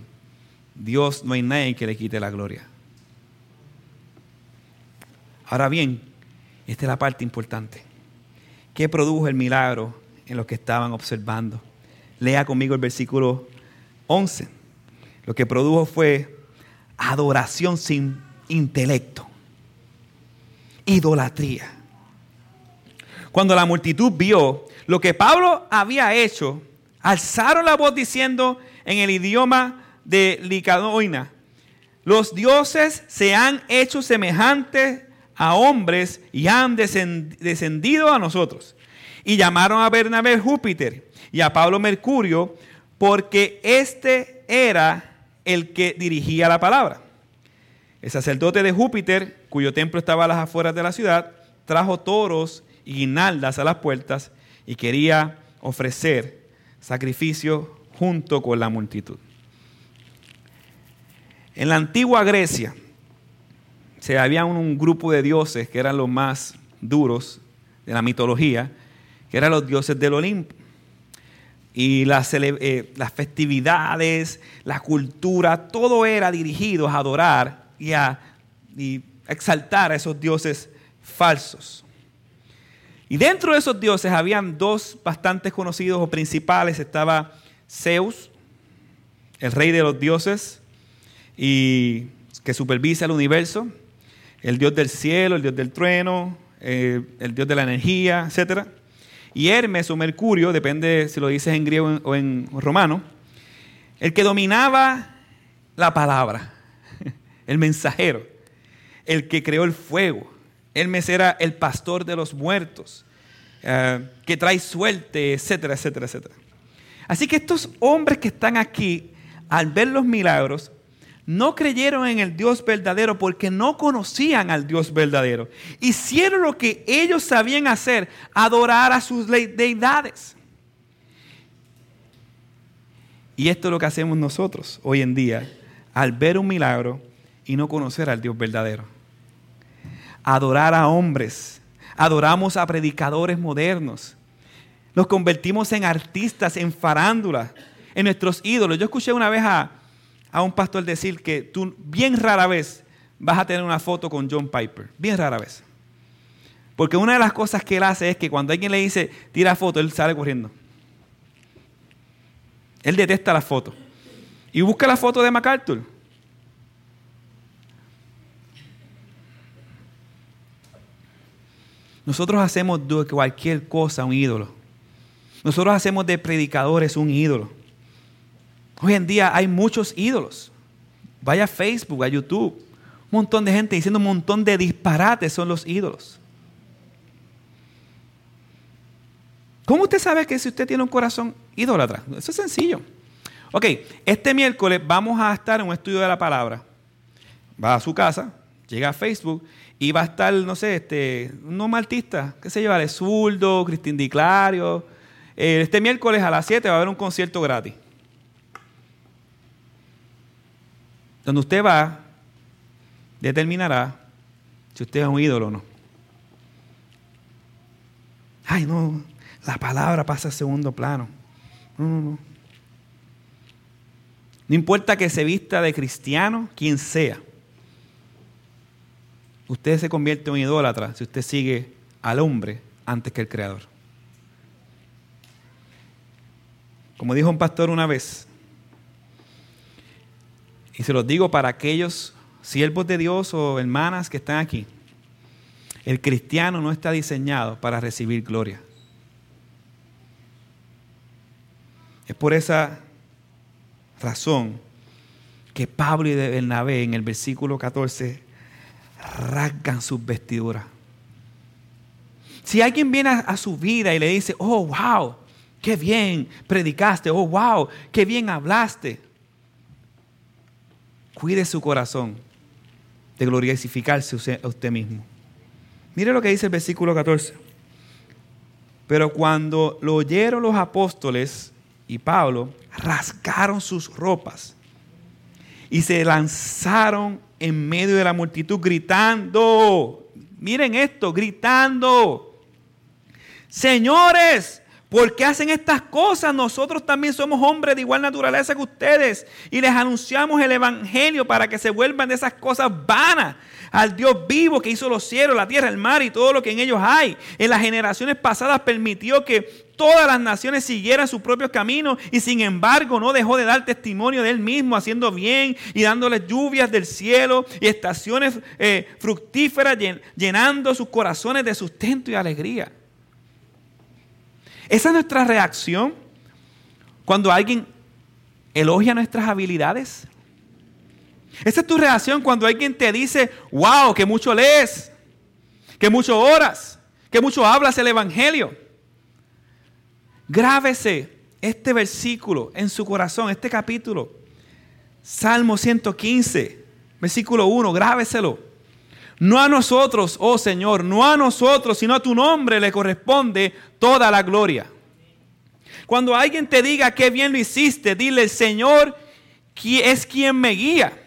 Dios no hay nadie que le quite la gloria. Ahora bien, esta es la parte importante. ¿Qué produjo el milagro en los que estaban observando? Lea conmigo el versículo 11. Lo que produjo fue adoración sin intelecto, idolatría. Cuando la multitud vio lo que Pablo había hecho, alzaron la voz diciendo en el idioma de Licadoina, los dioses se han hecho semejantes a hombres y han descendido a nosotros. Y llamaron a Bernabé Júpiter y a Pablo Mercurio, porque este era el que dirigía la palabra. El sacerdote de Júpiter, cuyo templo estaba a las afueras de la ciudad, trajo toros y guinaldas a las puertas y quería ofrecer sacrificio junto con la multitud. En la antigua Grecia se había un grupo de dioses que eran los más duros de la mitología, que eran los dioses del Olimpo. Y las, eh, las festividades, la cultura, todo era dirigido a adorar y a exaltar a esos dioses falsos. Y dentro de esos dioses habían dos bastante conocidos o principales. Estaba Zeus, el rey de los dioses, y que supervisa el universo, el dios del cielo, el dios del trueno, eh, el dios de la energía, etc. Y Hermes o Mercurio, depende si lo dices en griego o en romano, el que dominaba la palabra, el mensajero, el que creó el fuego, Hermes era el pastor de los muertos, eh, que trae suerte, etcétera, etcétera, etcétera. Así que estos hombres que están aquí, al ver los milagros, no creyeron en el Dios verdadero porque no conocían al Dios verdadero. Hicieron lo que ellos sabían hacer, adorar a sus deidades. Y esto es lo que hacemos nosotros hoy en día, al ver un milagro y no conocer al Dios verdadero adorar a hombres, adoramos a predicadores modernos, nos convertimos en artistas, en farándula, en nuestros ídolos. Yo escuché una vez a, a un pastor decir que tú bien rara vez vas a tener una foto con John Piper. Bien rara vez. Porque una de las cosas que él hace es que cuando alguien le dice tira foto, él sale corriendo. Él detesta las fotos. Y busca la foto de MacArthur. Nosotros hacemos de cualquier cosa un ídolo. Nosotros hacemos de predicadores un ídolo. Hoy en día hay muchos ídolos. Vaya a Facebook, a YouTube. Un montón de gente diciendo un montón de disparates son los ídolos. ¿Cómo usted sabe que si usted tiene un corazón idólatra? Eso es sencillo. Ok, este miércoles vamos a estar en un estudio de la palabra. Va a su casa, llega a Facebook y va a estar, no sé, este, un artista, qué sé yo, Ale Zurdo, Cristín Di Clario. Eh, este miércoles a las 7 va a haber un concierto gratis. Donde usted va, determinará si usted es un ídolo o no. Ay, no, la palabra pasa a segundo plano. No, no, no. No importa que se vista de cristiano, quien sea. Usted se convierte en un idólatra si usted sigue al hombre antes que el creador. Como dijo un pastor una vez, y se los digo para aquellos siervos de Dios o hermanas que están aquí, el cristiano no está diseñado para recibir gloria. Es por esa razón que Pablo y Bernabé en el versículo 14 rasgan sus vestiduras. Si alguien viene a, su vida y le dice, oh, wow, qué bien predicaste, oh, wow, qué bien hablaste, cuide su corazón de glorificarse a usted mismo. Mire lo que dice el versículo 14. Pero cuando lo oyeron los apóstoles y Pablo, rasgaron sus ropas y se lanzaron en medio de la multitud gritando. Miren esto, gritando. Señores, ¿por qué hacen estas cosas? Nosotros también somos hombres de igual naturaleza que ustedes y les anunciamos el Evangelio para que se vuelvan de esas cosas vanas al Dios vivo que hizo los cielos, la tierra, el mar y todo lo que en ellos hay. En las generaciones pasadas permitió que todas las naciones siguieran sus propios caminos y sin embargo no dejó de dar testimonio de él mismo, haciendo bien y dándoles lluvias del cielo y estaciones eh, fructíferas, llenando sus corazones de sustento y alegría. Esa es nuestra reacción cuando alguien elogia nuestras habilidades. Esa es tu reacción cuando alguien te dice, wow, que mucho lees, que mucho oras, que mucho hablas el Evangelio. Grábese este versículo en su corazón, este capítulo. Salmo 115, versículo 1, grábeselo. No a nosotros, oh Señor, no a nosotros, sino a tu nombre le corresponde toda la gloria. Cuando alguien te diga que bien lo hiciste, dile, Señor es quien me guía.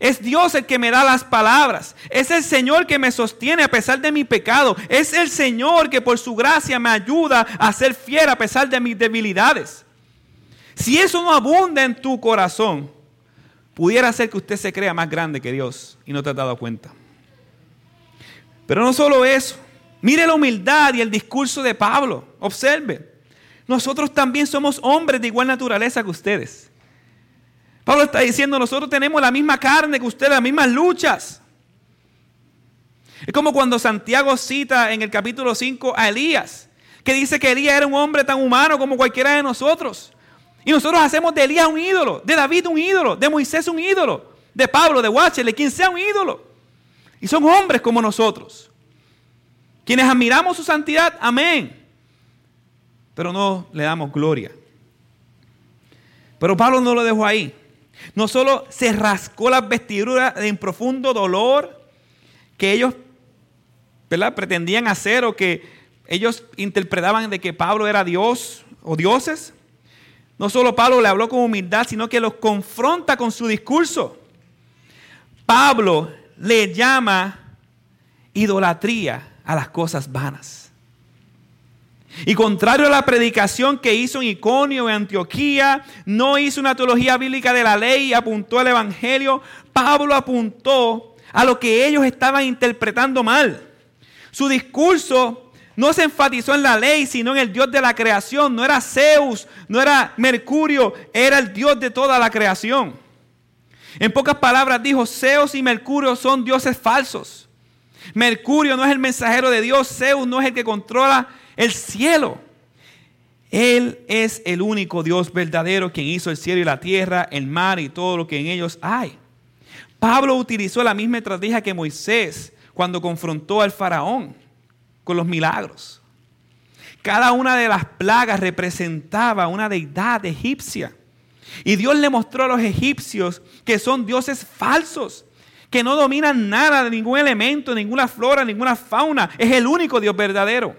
Es Dios el que me da las palabras. Es el Señor que me sostiene a pesar de mi pecado. Es el Señor que por su gracia me ayuda a ser fiel a pesar de mis debilidades. Si eso no abunda en tu corazón, pudiera ser que usted se crea más grande que Dios y no te has dado cuenta. Pero no solo eso. Mire la humildad y el discurso de Pablo. Observe. Nosotros también somos hombres de igual naturaleza que ustedes. Pablo está diciendo, nosotros tenemos la misma carne que ustedes, las mismas luchas. Es como cuando Santiago cita en el capítulo 5 a Elías, que dice que Elías era un hombre tan humano como cualquiera de nosotros. Y nosotros hacemos de Elías un ídolo, de David un ídolo, de Moisés un ídolo, de Pablo, de Watcher, de quien sea un ídolo. Y son hombres como nosotros. Quienes admiramos su santidad, amén. Pero no le damos gloria. Pero Pablo no lo dejó ahí. No solo se rascó las vestiduras en profundo dolor que ellos pretendían hacer o que ellos interpretaban de que Pablo era Dios o dioses. No solo Pablo le habló con humildad, sino que los confronta con su discurso. Pablo le llama idolatría a las cosas vanas. Y contrario a la predicación que hizo en Iconio, en Antioquía, no hizo una teología bíblica de la ley y apuntó al Evangelio, Pablo apuntó a lo que ellos estaban interpretando mal. Su discurso no se enfatizó en la ley, sino en el Dios de la creación. No era Zeus, no era Mercurio, era el Dios de toda la creación. En pocas palabras dijo, Zeus y Mercurio son dioses falsos. Mercurio no es el mensajero de Dios, Zeus no es el que controla el cielo. Él es el único Dios verdadero quien hizo el cielo y la tierra, el mar y todo lo que en ellos hay. Pablo utilizó la misma estrategia que Moisés cuando confrontó al faraón con los milagros. Cada una de las plagas representaba una deidad egipcia. Y Dios le mostró a los egipcios que son dioses falsos, que no dominan nada de ningún elemento, ninguna flora, ninguna fauna. Es el único Dios verdadero.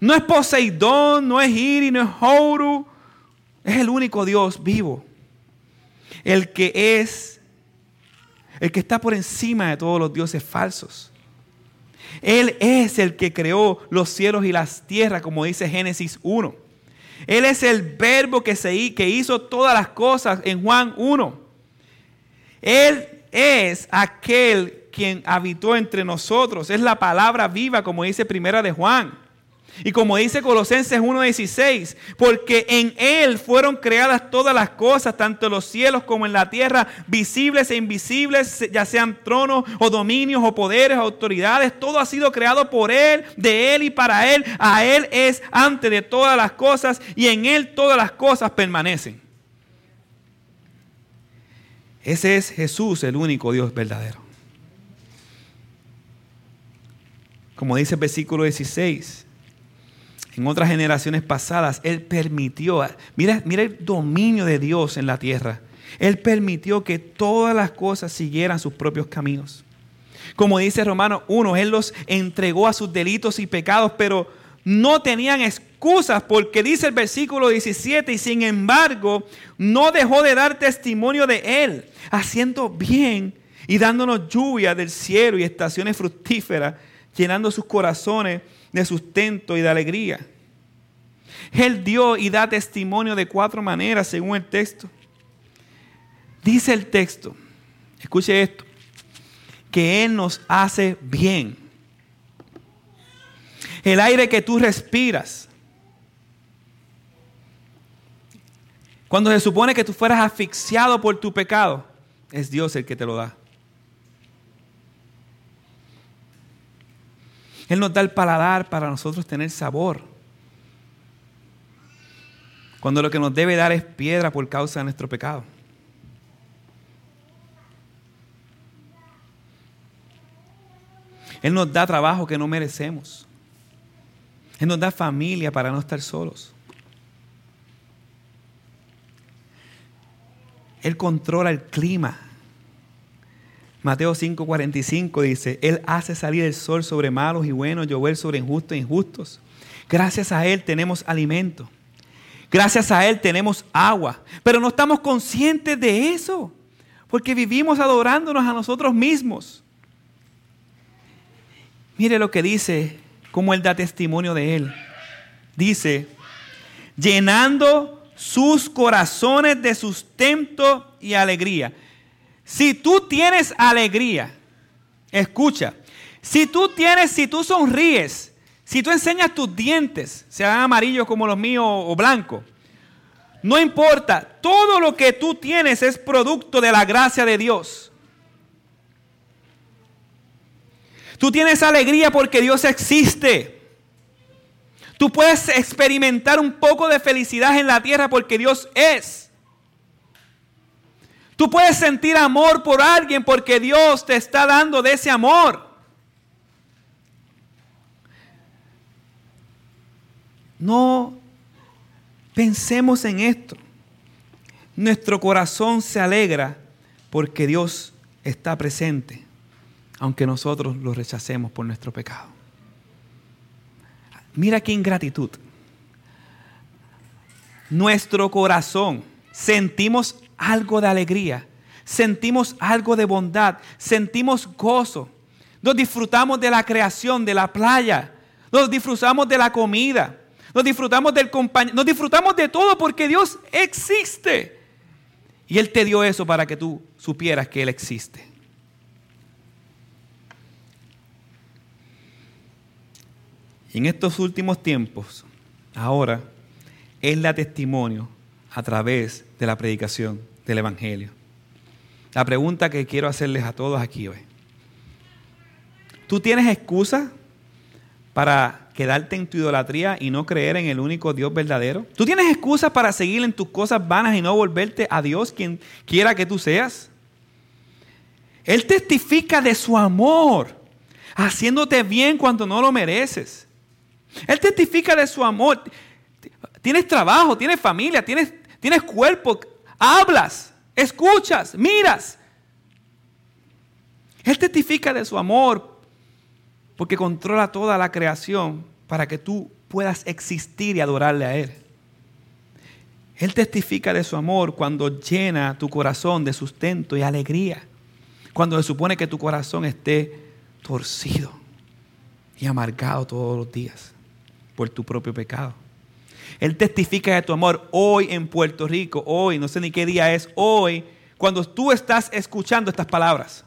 No es Poseidón, no es Iri, no es Horu. Es el único Dios vivo. El que es, el que está por encima de todos los dioses falsos. Él es el que creó los cielos y las tierras, como dice Génesis 1. Él es el verbo que, se, que hizo todas las cosas en Juan 1. Él es aquel quien habitó entre nosotros. Es la palabra viva, como dice Primera de Juan. Y como dice Colosenses 1.16, porque en Él fueron creadas todas las cosas, tanto en los cielos como en la tierra, visibles e invisibles, ya sean tronos o dominios o poderes o autoridades, todo ha sido creado por Él, de Él y para Él. A Él es antes de todas las cosas y en Él todas las cosas permanecen. Ese es Jesús, el único Dios verdadero. Como dice el versículo 16 en otras generaciones pasadas, Él permitió, mira, mira el dominio de Dios en la tierra. Él permitió que todas las cosas siguieran sus propios caminos. Como dice Romanos 1, Él los entregó a sus delitos y pecados, pero no tenían excusas porque dice el versículo 17, y sin embargo no dejó de dar testimonio de Él, haciendo bien y dándonos lluvia del cielo y estaciones fructíferas, llenando sus corazones de sustento y de alegría. Él dio y da testimonio de cuatro maneras según el texto. Dice el texto, escuche esto, que Él nos hace bien. El aire que tú respiras. Cuando se supone que tú fueras asfixiado por tu pecado, es Dios el que te lo da. Él nos da el paladar para nosotros tener sabor. Cuando lo que nos debe dar es piedra por causa de nuestro pecado. Él nos da trabajo que no merecemos. Él nos da familia para no estar solos. Él controla el clima. Mateo 5:45 dice, Él hace salir el sol sobre malos y buenos, llover sobre injustos e injustos. Gracias a Él tenemos alimento. Gracias a Él tenemos agua. Pero no estamos conscientes de eso, porque vivimos adorándonos a nosotros mismos. Mire lo que dice, cómo Él da testimonio de Él. Dice, llenando sus corazones de sustento y alegría. Si tú tienes alegría, escucha, si tú tienes, si tú sonríes, si tú enseñas tus dientes, sean amarillos como los míos o blancos, no importa, todo lo que tú tienes es producto de la gracia de Dios. Tú tienes alegría porque Dios existe. Tú puedes experimentar un poco de felicidad en la tierra porque Dios es. Tú puedes sentir amor por alguien porque Dios te está dando de ese amor. No pensemos en esto. Nuestro corazón se alegra porque Dios está presente, aunque nosotros lo rechacemos por nuestro pecado. Mira qué ingratitud. Nuestro corazón sentimos algo de alegría, sentimos algo de bondad, sentimos gozo. Nos disfrutamos de la creación, de la playa. nos disfrutamos de la comida, nos disfrutamos del compañero, nos disfrutamos de todo porque Dios existe. Y Él te dio eso para que tú supieras que Él existe. Y en estos últimos tiempos, ahora, es la testimonio a través de la predicación del Evangelio. La pregunta que quiero hacerles a todos aquí hoy. ¿Tú tienes excusa para quedarte en tu idolatría y no creer en el único Dios verdadero? ¿Tú tienes excusa para seguir en tus cosas vanas y no volverte a Dios quien quiera que tú seas? Él testifica de su amor, haciéndote bien cuando no lo mereces. Él testifica de su amor. Tienes trabajo, tienes familia, tienes, tienes cuerpo, hablas, escuchas, miras. Él testifica de su amor porque controla toda la creación para que tú puedas existir y adorarle a Él. Él testifica de su amor cuando llena tu corazón de sustento y alegría. Cuando se supone que tu corazón esté torcido y amargado todos los días por tu propio pecado. Él testifica de tu amor hoy en Puerto Rico, hoy, no sé ni qué día es, hoy, cuando tú estás escuchando estas palabras.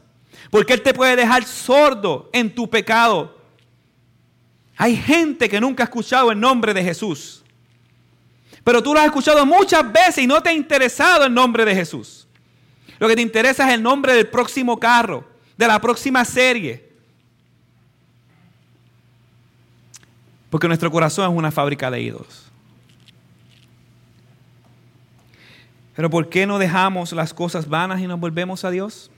Porque Él te puede dejar sordo en tu pecado. Hay gente que nunca ha escuchado el nombre de Jesús. Pero tú lo has escuchado muchas veces y no te ha interesado el nombre de Jesús. Lo que te interesa es el nombre del próximo carro, de la próxima serie. Porque nuestro corazón es una fábrica de ídolos. Pero ¿por qué no dejamos las cosas vanas y nos volvemos a Dios?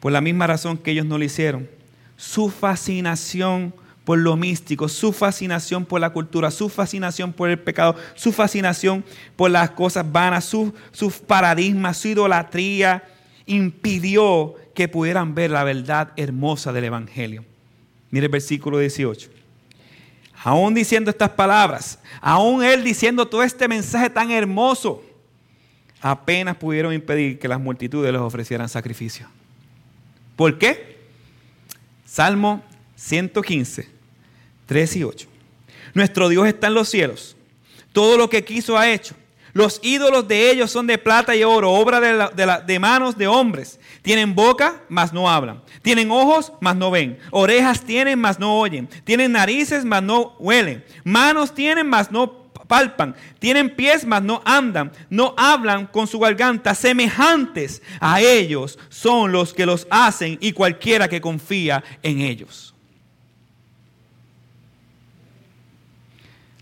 Por la misma razón que ellos no lo hicieron. Su fascinación por lo místico, su fascinación por la cultura, su fascinación por el pecado, su fascinación por las cosas vanas, su, su paradigma, su idolatría, impidió que pudieran ver la verdad hermosa del Evangelio. Mire el versículo 18. Aún diciendo estas palabras, aún él diciendo todo este mensaje tan hermoso, apenas pudieron impedir que las multitudes les ofrecieran sacrificio. ¿Por qué? Salmo 115, 3 y 8. Nuestro Dios está en los cielos. Todo lo que quiso ha hecho. Los ídolos de ellos son de plata y oro, obra de, de, manos de hombres. Tienen boca, mas no hablan. Tienen ojos, mas no ven. Orejas tienen, mas no oyen. Tienen narices, mas no huelen. Manos tienen, mas no palpan, tienen pies, mas no andan, no hablan con su garganta, semejantes a ellos son los que los hacen y cualquiera que confía en ellos.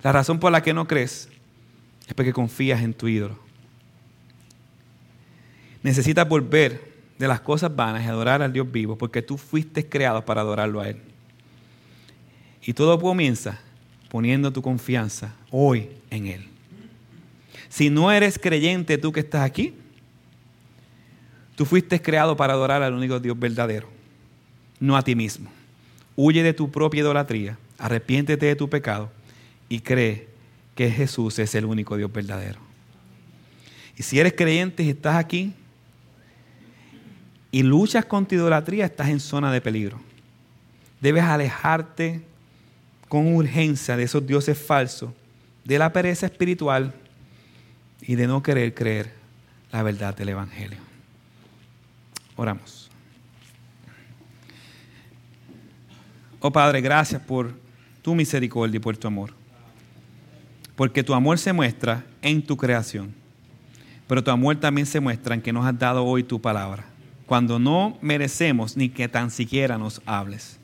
La razón por la que no crees es porque confías en tu ídolo. Necesitas volver de las cosas vanas y adorar al Dios vivo porque tú fuiste creado para adorarlo a Él. Y todo comienza poniendo tu confianza hoy en Él. Si no eres creyente tú que estás aquí, tú fuiste creado para adorar al único Dios verdadero, no a ti mismo. Huye de tu propia idolatría, arrepiéntete de tu pecado y cree que Jesús es el único Dios verdadero. Y si eres creyente y estás aquí y luchas con tu idolatría, estás en zona de peligro. Debes alejarte con urgencia de esos dioses falsos, de la pereza espiritual y de no querer creer la verdad del Evangelio. Oramos. Oh Padre, gracias por tu misericordia y por tu amor. Porque tu amor se muestra en tu creación. Pero tu amor también se muestra en que nos has dado hoy tu palabra. Cuando no merecemos ni que tan siquiera nos hables.